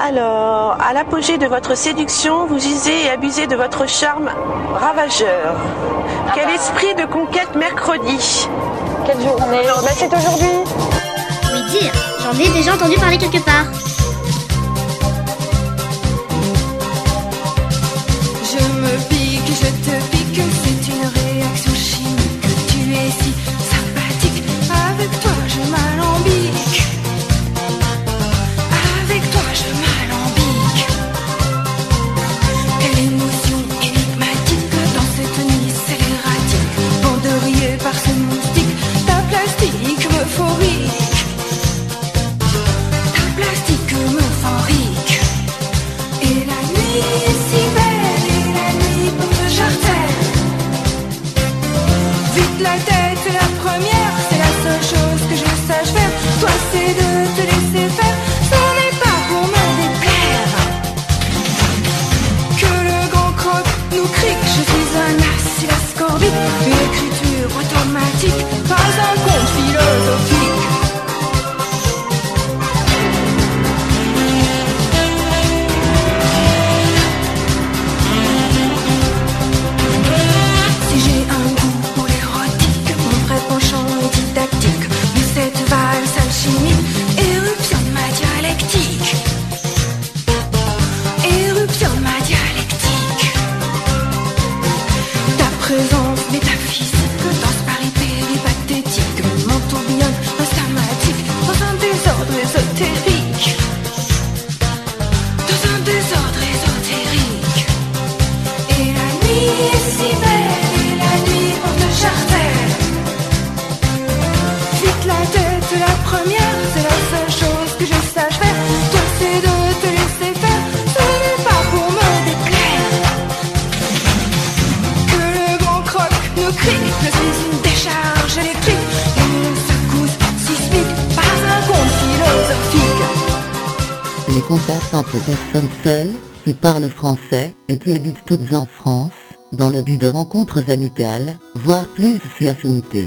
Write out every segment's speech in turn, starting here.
Alors, à l'apogée de votre séduction, vous usez et abusez de votre charme ravageur. Quel esprit de conquête mercredi Quel jour on est Bah, C'est aujourd'hui. Oui, dire, j'en ai déjà entendu parler quelque part. Je me pique, je te pique, c'est une réaction chimique. Tu es si sympathique, avec toi je m'alambique. Euphorique. Ta plastique euphorique. Et la nuit est si belle, et la nuit porte jartel. Vite la tête, Entre personnes seules qui parlent français et qui habitent toutes en France, dans le but de rencontres amicales, voire plus si affinité.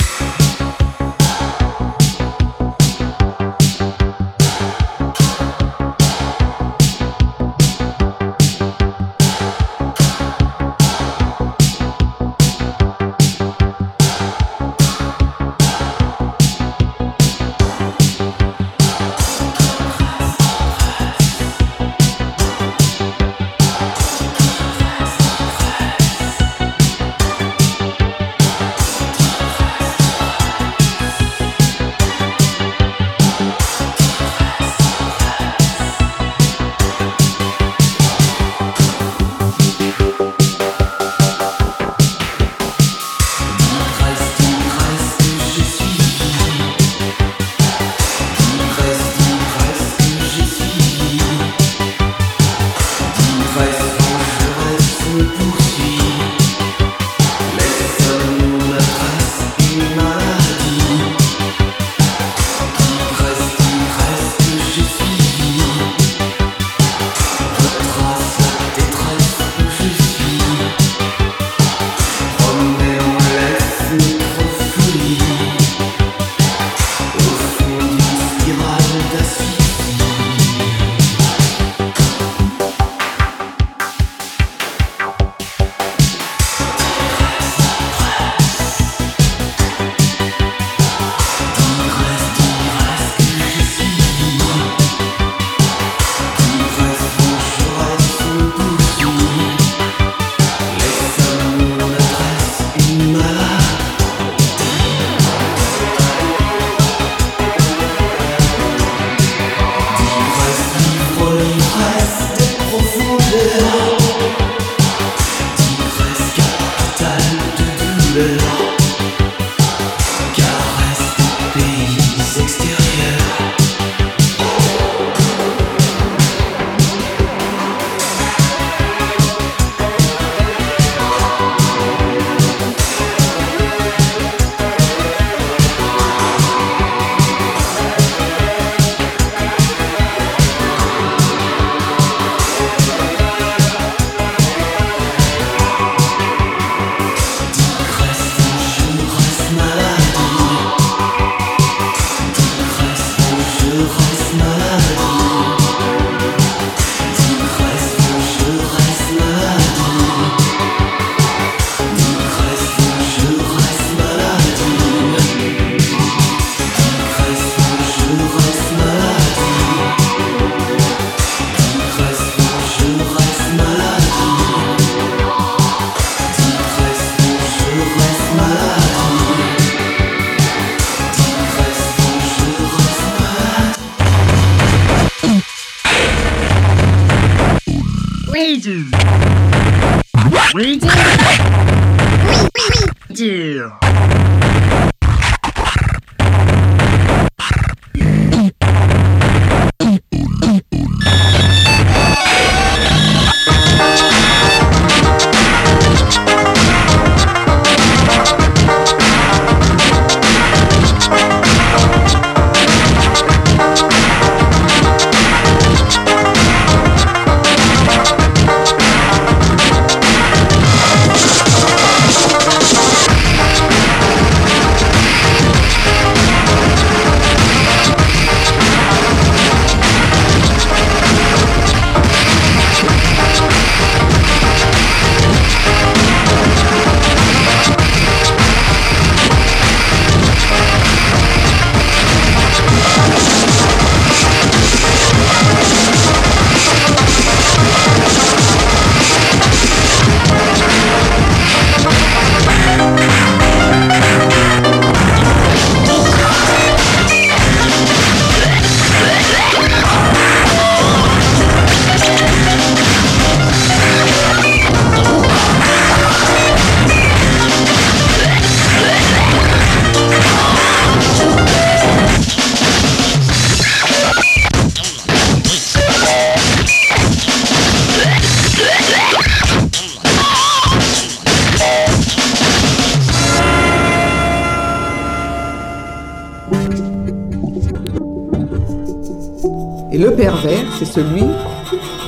Le pervers, c'est celui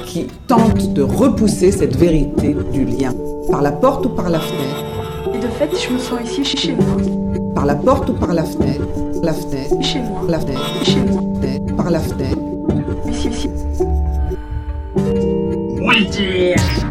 qui tente de repousser cette vérité du lien. Par la porte ou par la fenêtre. Et de fait, je me sens ici chez moi. Par la porte ou par la fenêtre. La fenêtre. Chez moi. La fenêtre. Chez moi. fenêtre, Par la fenêtre. Ici, ici. La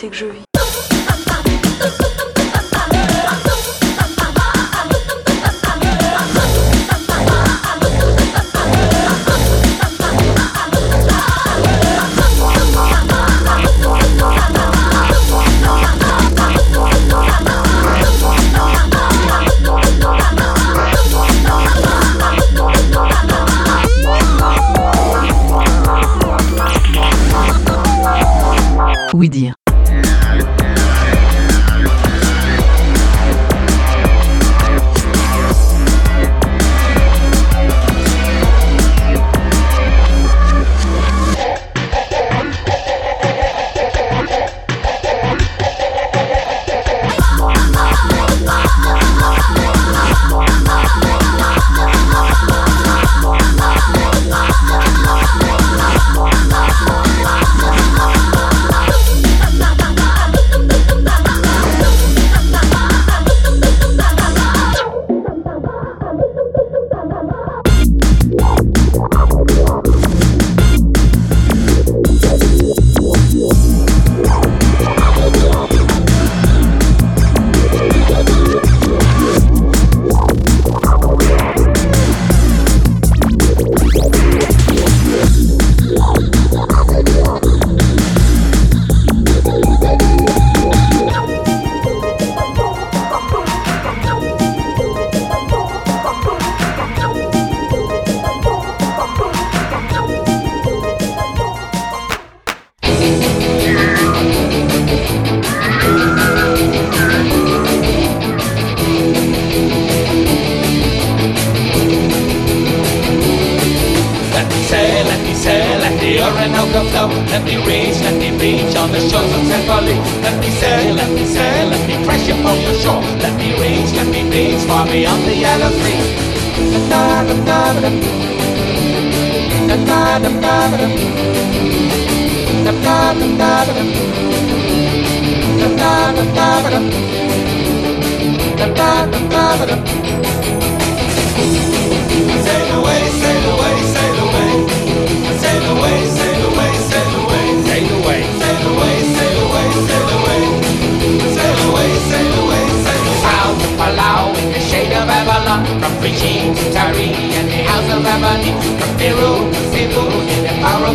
réalité que je vis.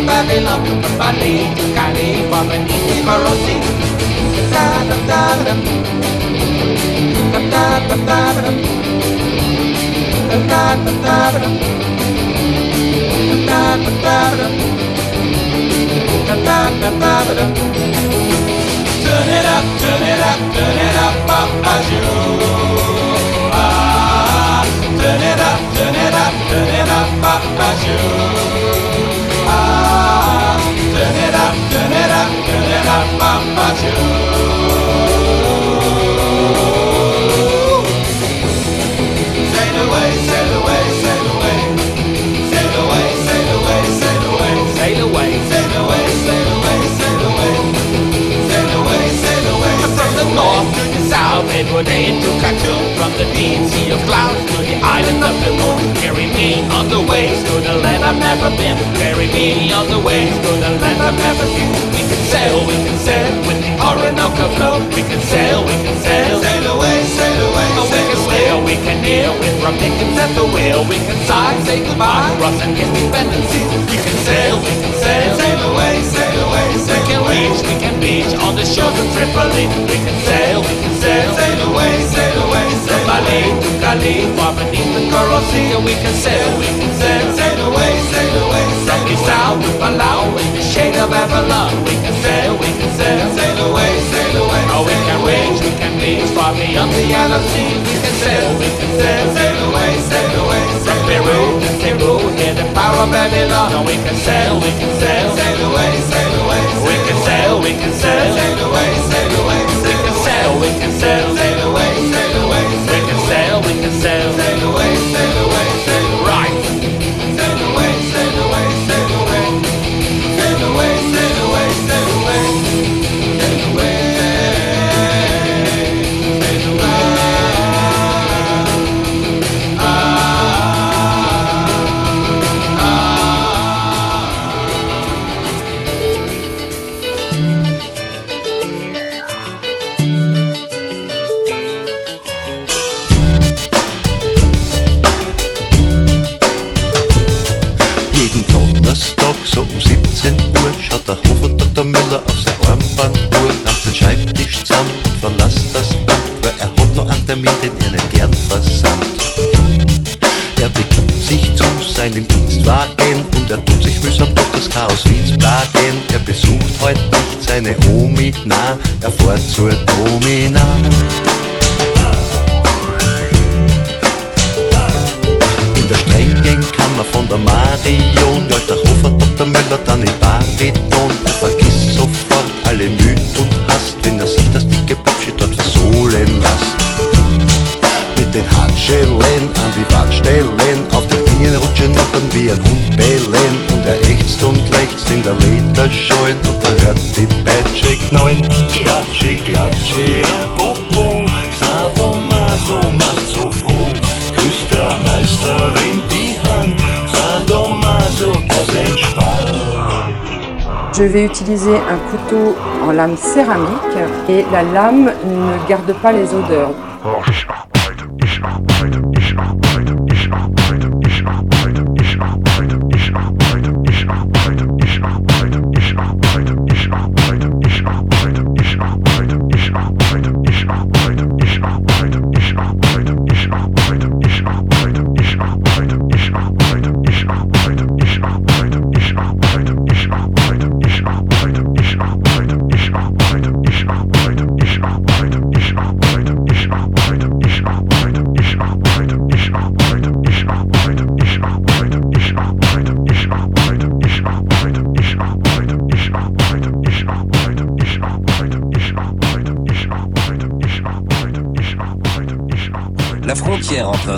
Babylon. From Bali to Cali, from beneath the Coral Sea. Da da da da da da da da da Turn it up, turn it up, turn it up, Papa Joe. Ah, turn it up, turn it up, turn it up, Papa Joe. Turn it up, turn it up, turn it up, Papa Joe. South, Edward into Khartoum. From the deep sea of clouds to the island of the moon. Carry me on the waves to the land I've never been. Carry me on the waves to the land I've never seen. We can sail, we can sail with the Orinoco flow. We can sail, we can sail. Sail away, sail away, oh, we can sail, we can kneel with Rum Dickens at the wheel. We can sigh, say goodbye to Ross and his dependencies. We can sail, we can sail. Sail away, sail away, sail reach, we can beach on the shores of Tripoli. We can sail, we can sail. Sail away, sail away, sail Bali to Cali, far beneath the Coral Sea. We can sail, we can sail. Sail away, sail away, From south to Palau in the shade of Avalon. We can sail, we can sail. Sail away, sail away. Oh, we can reach, we can reach far beyond the yellow sea. We can sail, we can sail. Sail away, sail away. From Peru to Cebu, hear the power of Babylon. Oh, we can sail, we can sail. Sail away, sail away. Je vais utiliser un couteau en lame céramique et la lame ne garde pas les odeurs.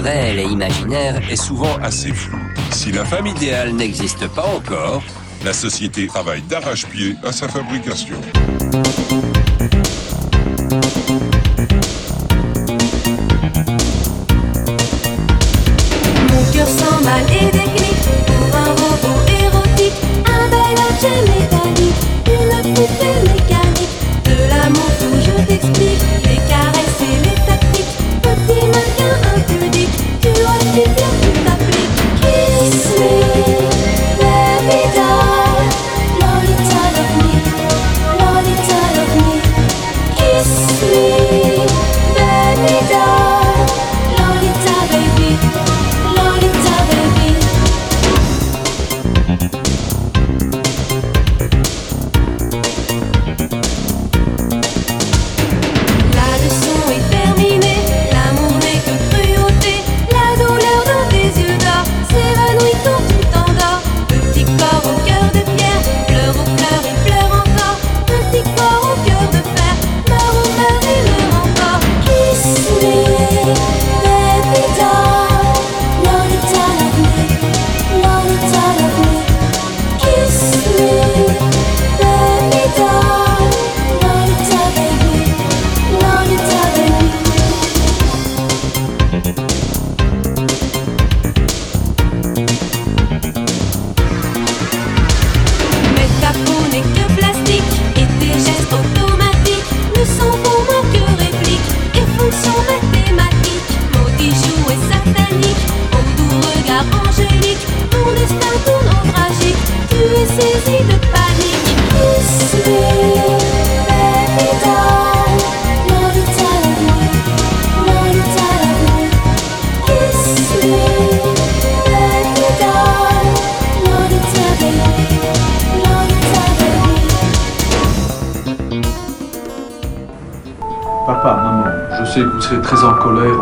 et imaginaire est souvent assez flou. Si la femme idéale n'existe pas encore, la société travaille d'arrache-pied à sa fabrication.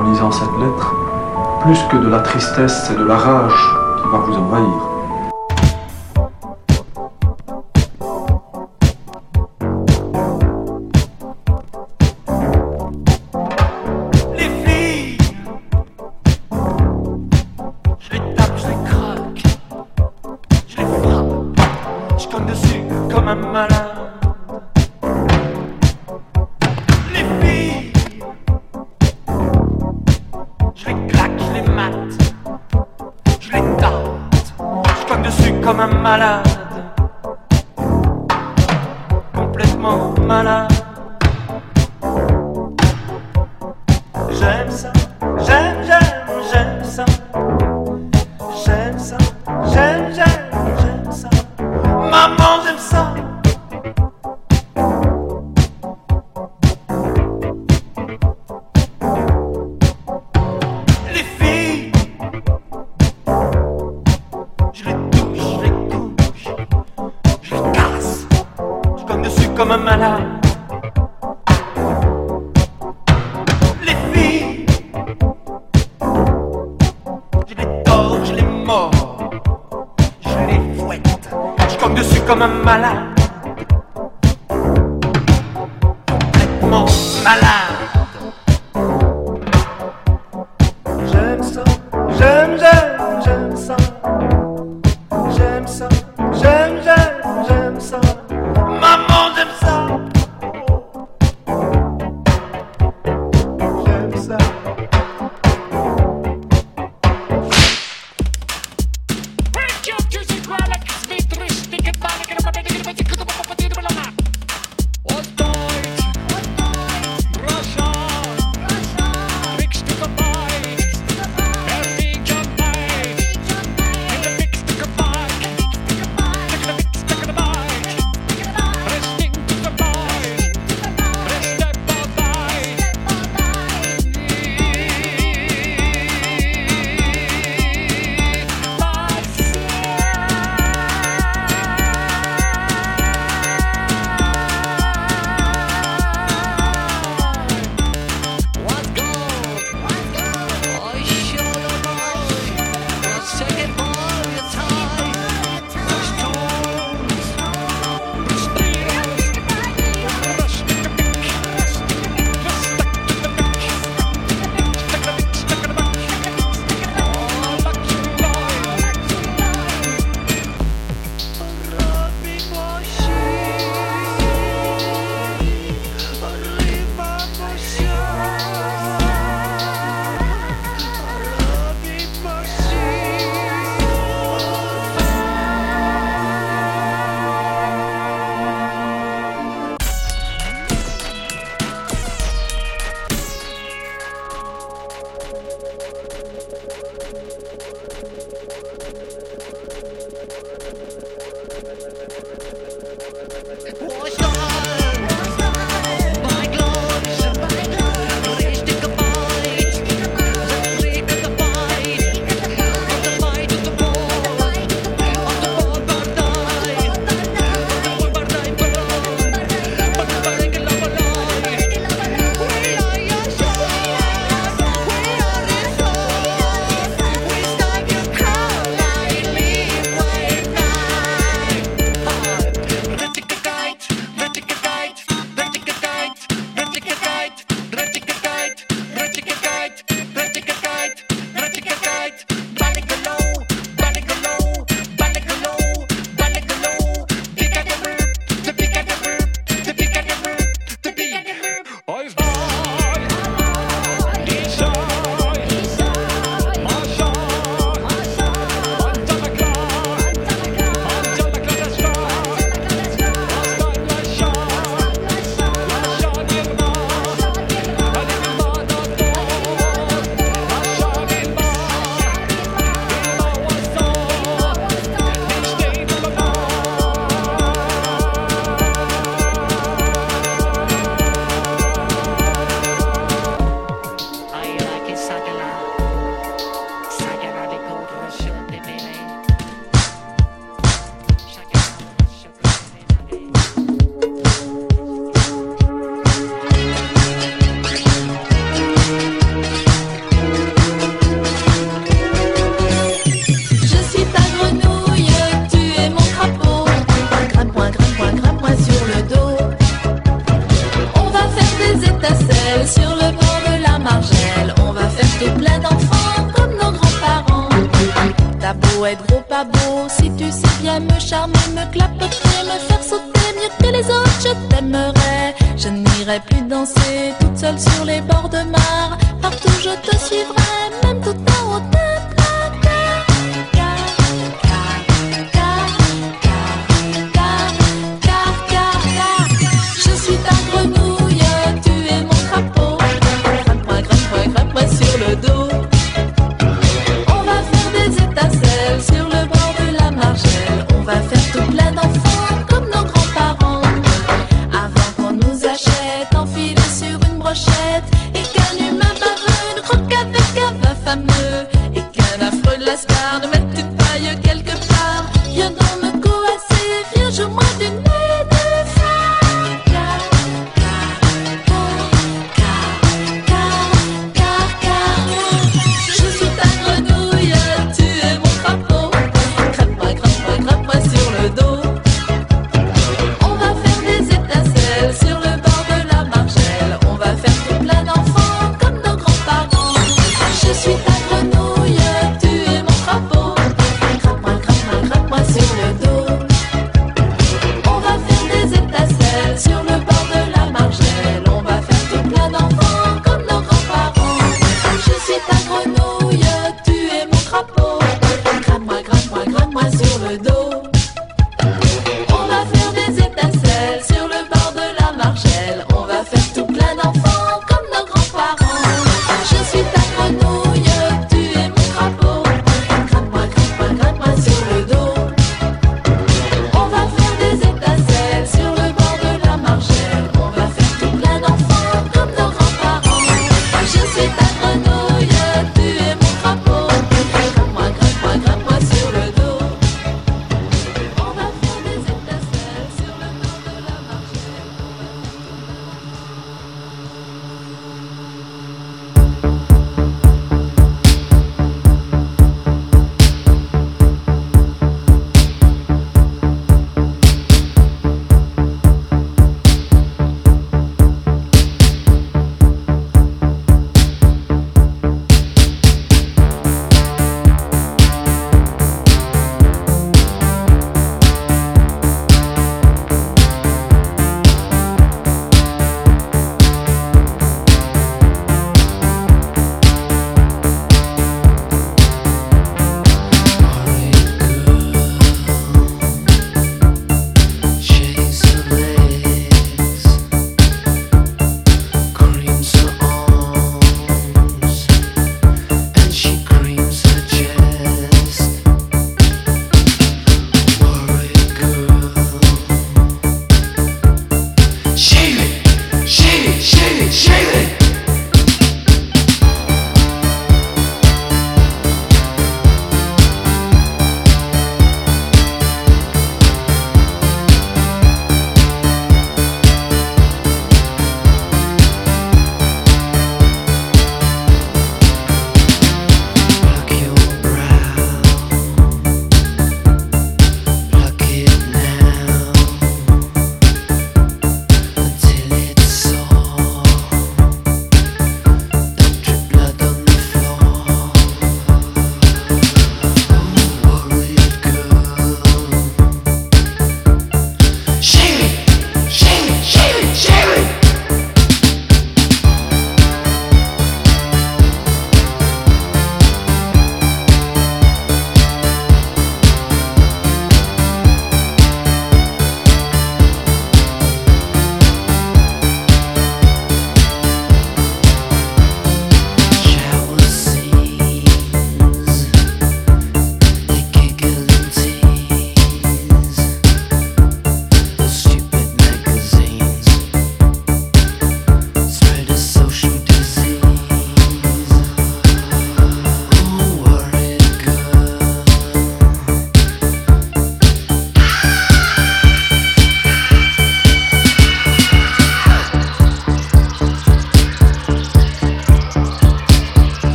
en lisant cette lettre, plus que de la tristesse, c'est de la rage qui va vous envahir.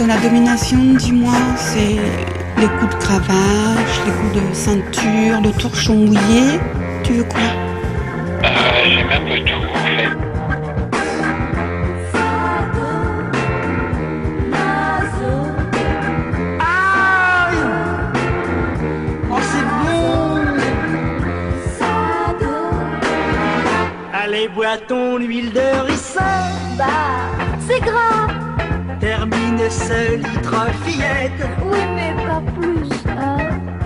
Dans la domination Dis-moi, c'est les coups de cravache, les coups de ceinture, le torchon mouillé Tu veux quoi? Euh, j'aime un peu tout, en fait. Oh, c'est bon Allez, bois ton huile de ricin. Bah, c'est gras. Termine ce litre fillette. Oui, mais pas plus, hein.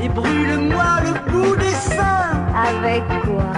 Et brûle-moi le bout des seins. Avec quoi?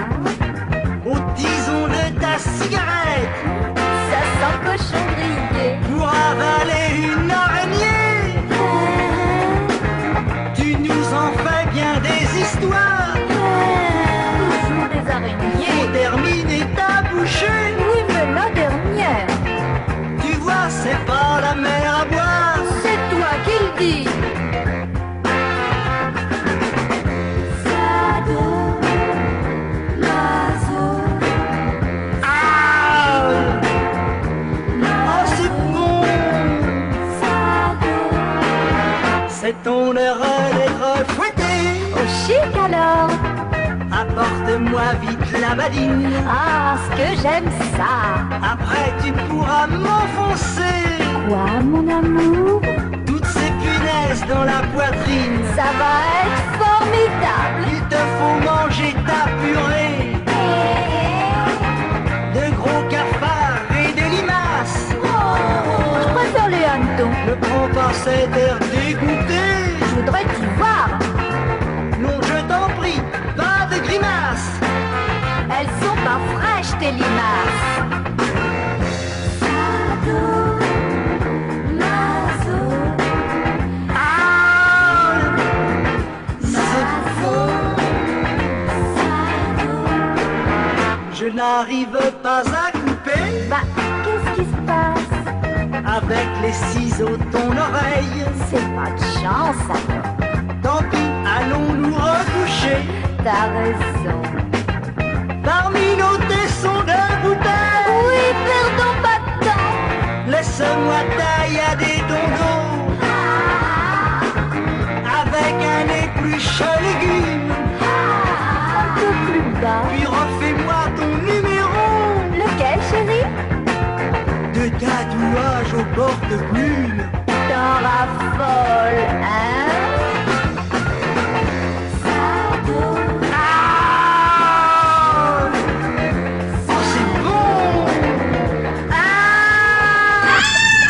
C'est ton heure d'être fouetté Au chic alors. Apporte-moi vite la badine Ah, ce que j'aime ça. Après tu pourras m'enfoncer Quoi, mon amour? Toutes ces punaises dans la poitrine Ça va être formidable. Il te faut manger ta purée De gros cafards et des limaces Je préfère les hannetons. Ne prends pas cet air dégoûté Je voudrais t'y voir. Non, je t'en prie, pas de grimaces Elles sont pas fraîches, tes limaces. Ah C'est faux. Je n'arrive pas à Avec les ciseaux ton oreille C'est pas de chance alors. Tant pis, allons nous recoucher T'as raison. Parmi nos tessons de bouteilles Oui, perdons pas de temps. Laisse-moi tailler à des dondons Avec un épluche légumes Un peu plus bas. Puis refais-moi ton De tatouage au porte-plume T'en raffoles, hein?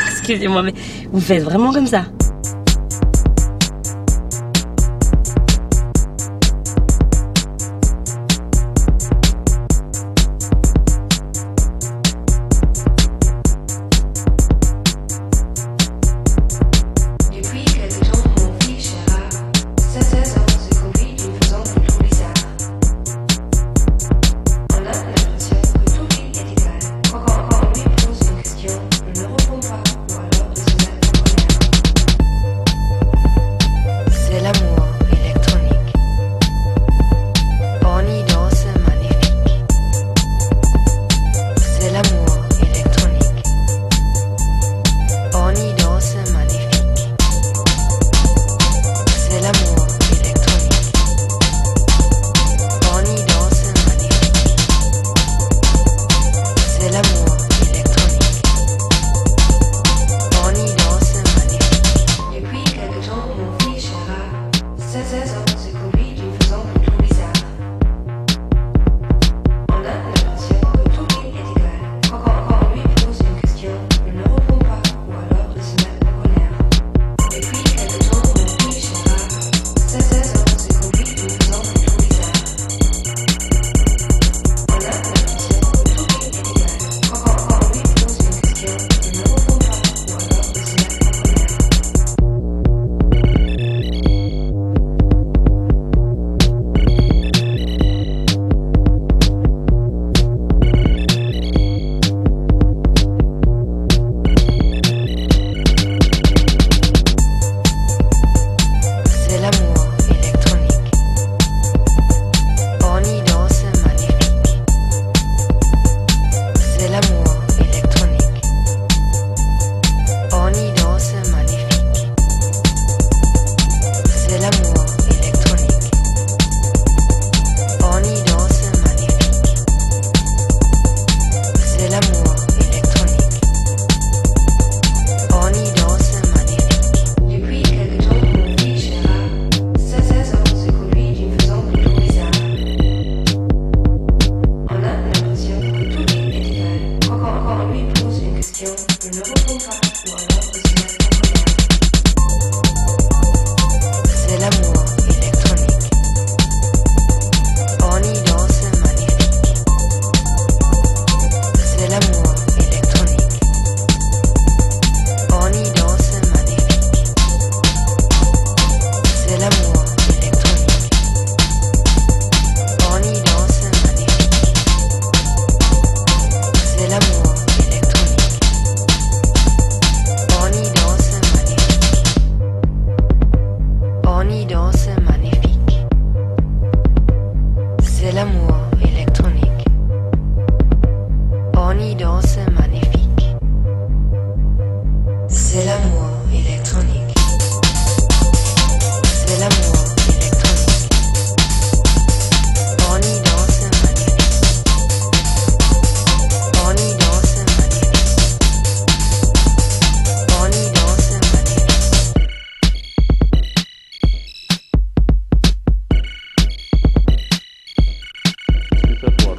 Excusez-moi, mais vous faites vraiment comme ça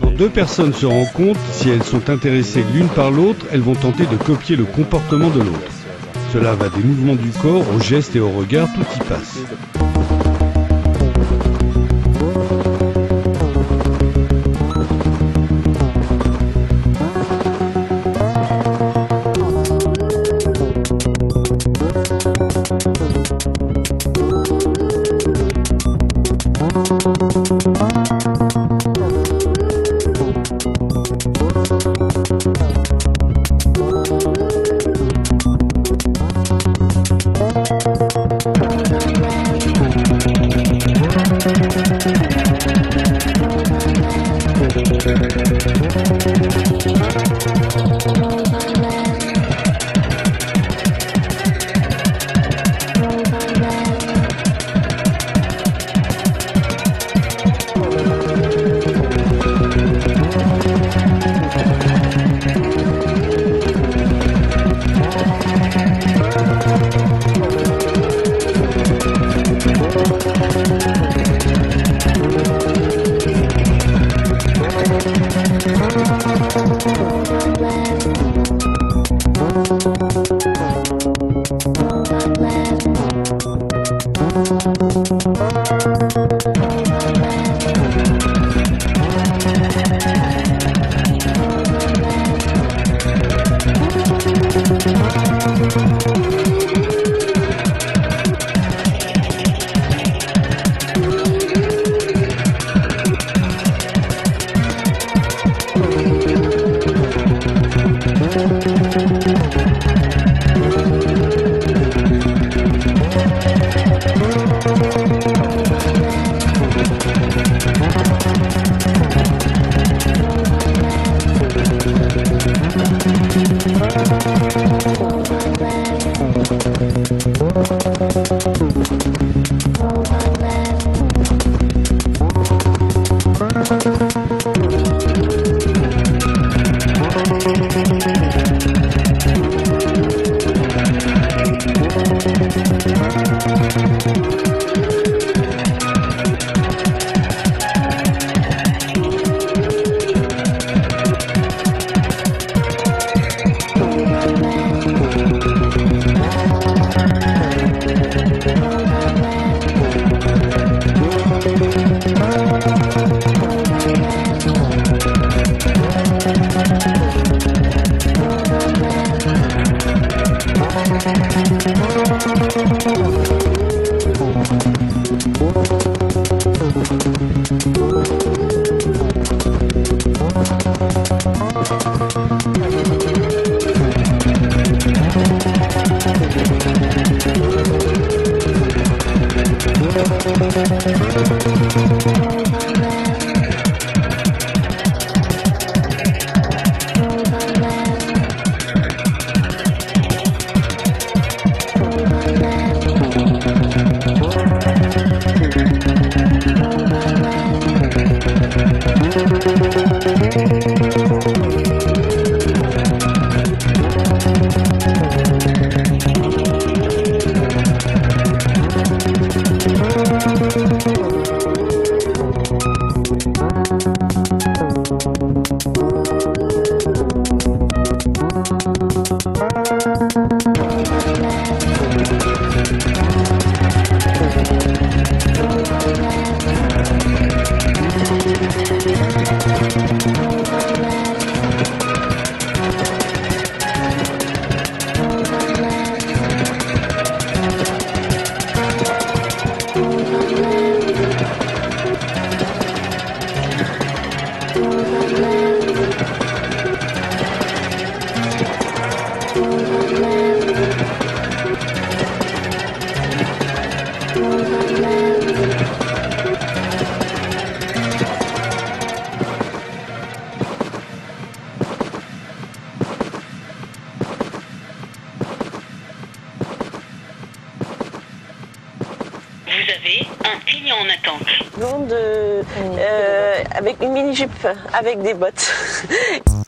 Quand deux personnes se rencontrent, si elles sont intéressées l'une par l'autre, elles vont tenter de copier le comportement de l'autre. Cela va des mouvements du corps aux gestes et au regard, tout y passe. left. Vous avez un client en attente. Blonde euh, euh, avec une mini-jupe, avec des bottes.